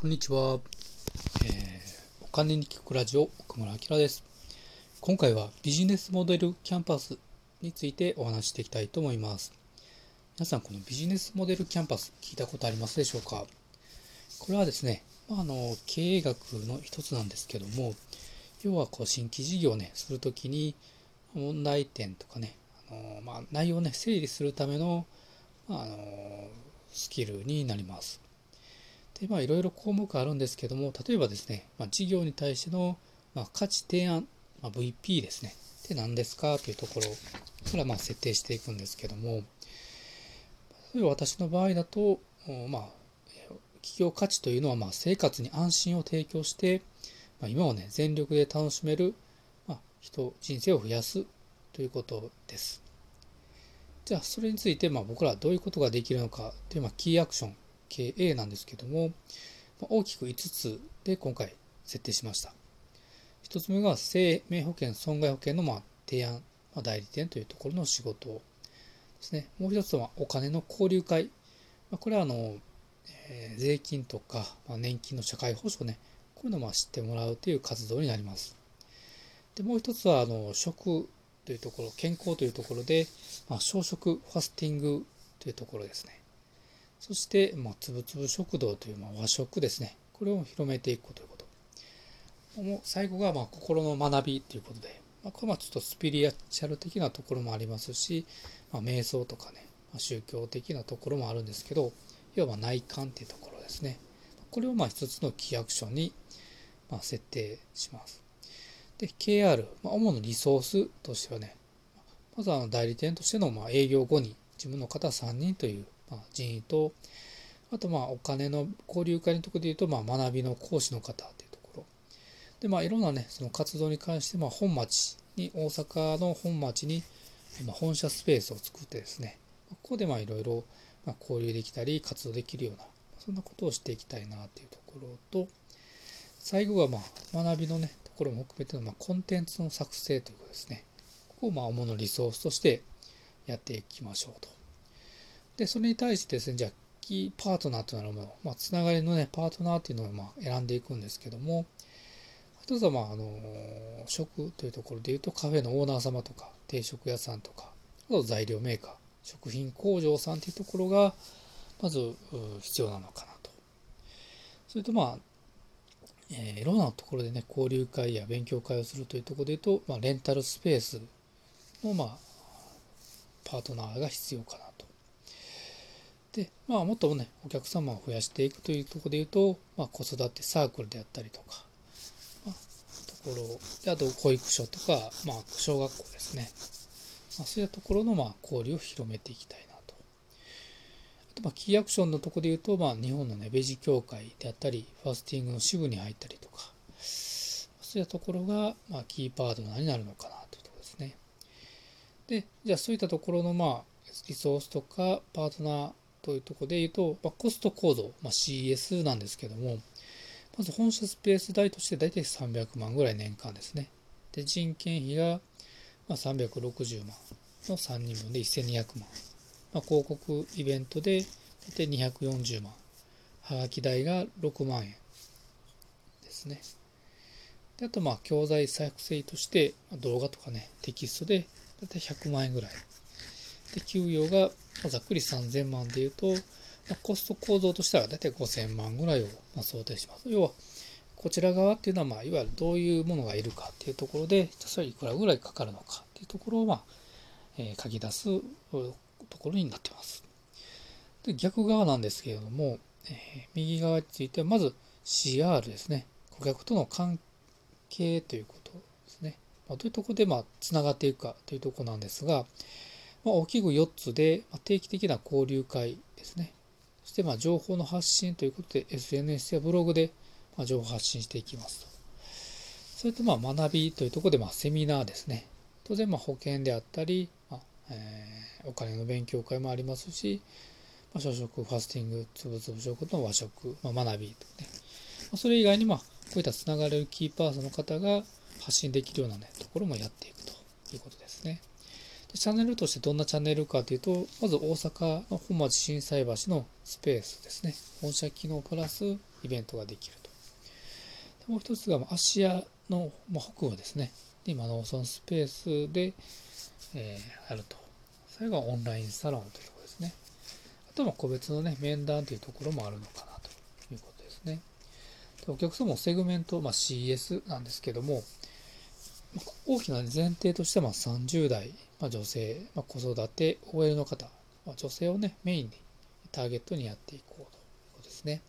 こんにちは、えー、お金に聞くラジオ奥村明です。今回はビジネスモデルキャンパスについてお話していきたいと思います。皆さんこのビジネスモデルキャンパス聞いたことありますでしょうか？これはですね、まあ、の経営学の一つなんですけども要はこう新規事業をねするときに問題点とかねあの、まあ、内容をね整理するための、ま、あのスキルになります。で、まあ、いろいろ項目あるんですけども、例えばですね、まあ、事業に対しての、まあ、価値提案、まあ、VP ですね。って何ですか？というところからまあ設定していくんですけども、例えば私の場合だと、まあ、企業価値というのはまあ生活に安心を提供して、まあ、今をね、全力で楽しめる、まあ、人、人生を増やすということです。じゃあ、それについてまあ僕らはどういうことができるのかというまあキーアクション経営なんですけども、大きく5つで今回設定しました。1つ目が生命保険、損害保険のま提案、ま代理店というところの仕事ですね。もう1つはお金の交流会。まこれはあの、え税金とか、ま年金の社会保障ね、こういうのを知ってもらうという活動になります。でもう一つはあの食というところ、健康というところで、まあ、小食ファスティングというところですね。そして、まあ、つぶつぶ食堂という、まあ、和食ですね。これを広めていくということ。もう最後が、まあ、心の学びということで、まあ、これはちょっとスピリチュアル的なところもありますし、まあ、瞑想とかね、まあ、宗教的なところもあるんですけど、要は内観っていうところですね。これをまあ一つのキーアクションにまあ設定します。で、KR、まあ、主なリソースとしてはね、まずは代理店としてのまあ営業後に自分の方3人というまあ、人員と、あとまあお金の交流会のところで言うと、まあ学びの講師の方というところ。で、まあいろんなね、その活動に関して、まあ本町に、大阪の本町に、ま、本社スペースを作ってですね、ここでまあいろいろ交流できたり、活動できるような、そんなことをしていきたいなというところと、最後はまあ学びのね、ところも含めてのまあコンテンツの作成ということですね。ここをまあ主のリソースとしてやっていきましょうと。で、それに対してですね、じゃあ、キーパートナーとなるもの、まあ、つながりのね、パートナーっていうのをまあ選んでいくんですけども、一つは、まあ、あの、食というところで言うと、カフェのオーナー様とか、定食屋さんとか、あと材料メーカー、食品工場さんっていうところが、まず必要なのかなと。それと、まあ、えー、いろんなところでね、交流会や勉強会をするというところで言うと、まあ、レンタルスペースの、まあ、パートナーが必要かなと。で、まあ、もっとね、お客様を増やしていくというところで言うと、まあ、子育てサークルであったりとか、まあ、ところで、あと保育所とか、まあ、小学校ですね。まあ、そういったところの、まあ、交流を広めていきたいなと。あと、まあ、キーアクションのところで言うと、まあ、日本のね、ベジ協会であったり、ファスティングの支部に入ったりとか、そういったところが、まあ、キーパートナーになるのかなというところですね。で、じゃあそういったところの、まあ、リソースとかパートナーというところで言うと、まあ、コスト構造、まあ、CS なんですけども、まず本社スペース代として大体300万ぐらい年間ですね。で、人件費がま360万の3人分で1200万。まあ、広告イベントで大体240万。はがき代が6万円ですね。であと、まあ、教材作成として動画とかね、テキストで大体100万円ぐらい。で、給与がざっくり3000万でいうと、まコスト構造としては大体5000万ぐらいをま想定します。要は、こちら側っていうのは、まあ、いわゆるどういうものがいるかっていうところで、それいくらぐらいかかるのかっていうところを、まあ、えー、書き出すところになってます。で、逆側なんですけれども、えー、右側については、まず CR ですね。顧客との関係ということですね。まあ、どういうところで、まあ、つながっていくかというところなんですが、まあ、大きく4つで、ま定期的な交流会ですね。そしてまあ情報の発信ということで SNS やブログでまあ情報発信していきますと。それとまあ学びというところでまあセミナーですね。当然まあ保険であったり、まあえー、お金の勉強会もありますし、まあ、朝食、ファスティング、つぶつぶ食の和食、まあ、学びとね。まあ、それ以外にまあこういったつながれるキーパーソンの方が発信できるようなね、ところもやっていくということですね。チャンネルとしてどんなチャンネルかというと、まず大阪の本町心斎橋のスペースですね。本社機能プラスイベントができると。もう一つが芦屋の北部ですね。今のそのスペースで、えー、あると。それがオンラインサロンというところですね。あとは個別のね、面談というところもあるのかなということですね。でお客様もセグメント、まあ、CS なんですけども、大きな前提としては30代、まあ、女性、まあ、子育て、OL の方、まあ、女性をね、メインにターゲットにやっていこうということですね。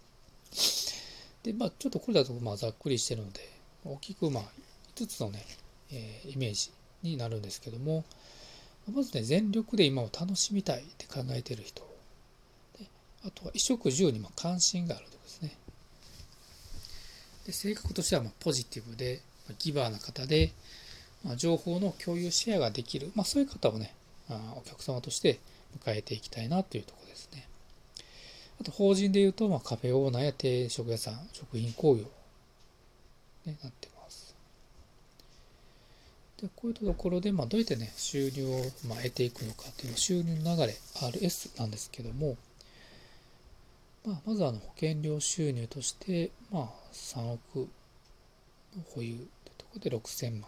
で、まあ、ちょっとこれだとまあざっくりしてるので、大きくまあ5つのね、えー、イメージになるんですけども、まずね、全力で今を楽しみたいって考えてる人。あとは衣食住にま関心があるとこですね。で性格としてはまポジティブで、ギバーな方で、まあ情報の共有シェアができる、まあ、そういう方をね、あお客様として迎えていきたいなというところですね。あと法人でいうと、まあ、カフェオーナーや定食屋さん、食品工業、ね、なってます。でこういったところで、まあ、どうやってね、収入を、まあ、得ていくのかという収入の流れ、RS なんですけども、まあ、まずあの保険料収入として、まあ、3億保有こで6000万。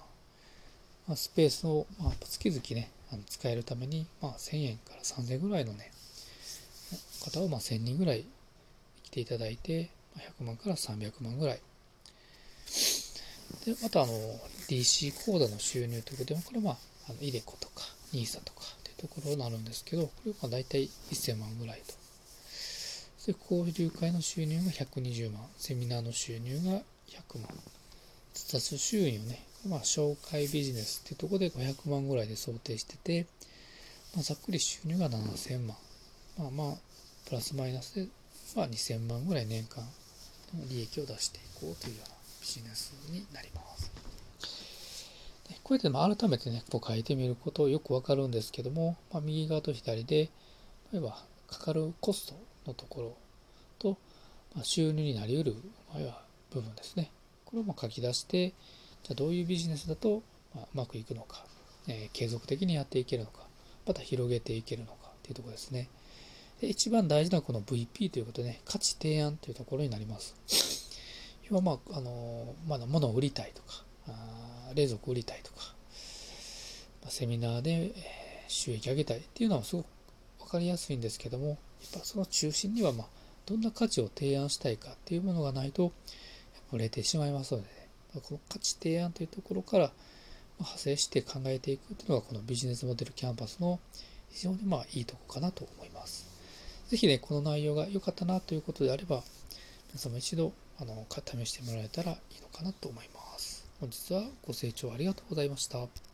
まあ、スペースを、まあ、月々ね、あの使えるために、まあ、1000円から3000円ぐらいのね、方をまあ1000人ぐらい来ていただいて、100万から300万ぐらい。で、またあの、DC 口座の収入ということで、これはまあ、あの、イデコとか、NISA とかっていうところになるんですけど、これはまあ大体1000万ぐらいと。で、交流会の収入が120万、セミナーの収入が100万、雑収入ね、まあ、紹介ビジネスっていうとこで500万ぐらいで想定してて、まあ、ざっくり収入が7000万。まあまあ、プラスマイナスで、まあ、2000万ぐらい年間の利益を出していこうというようなビジネスになります。でこうやって改めてね、こう書いてみることよくわかるんですけども、まあ、右側と左で、例えばかかるコストのところと、まあ、収入になり得る、まあ、部分ですね。これをま書き出して、じゃあどういうビジネスだと、うまくいくのか、えー、継続的にやっていけるのか、また広げていけるのかっていうところですね。で一番大事なこの VP ということで、ね、価値提案というところになります。要は、まあ、あの、まだ物を売りたいとか、あ冷蔵庫売りたいとか、まあ、セミナーで収益上げたいっていうのはすごく分かりやすいんですけども、やっぱその中心には、まあ、どんな価値を提案したいかっていうものがないと、売れてしまいますので、ね、この価値提案というところから派生して考えていくというのがこのビジネスモデルキャンパスの非常にまあいいとこかなと思います。ぜひね、この内容が良かったなということであれば、皆様一度あの試してもらえたらいいのかなと思います。本日はご清聴ありがとうございました。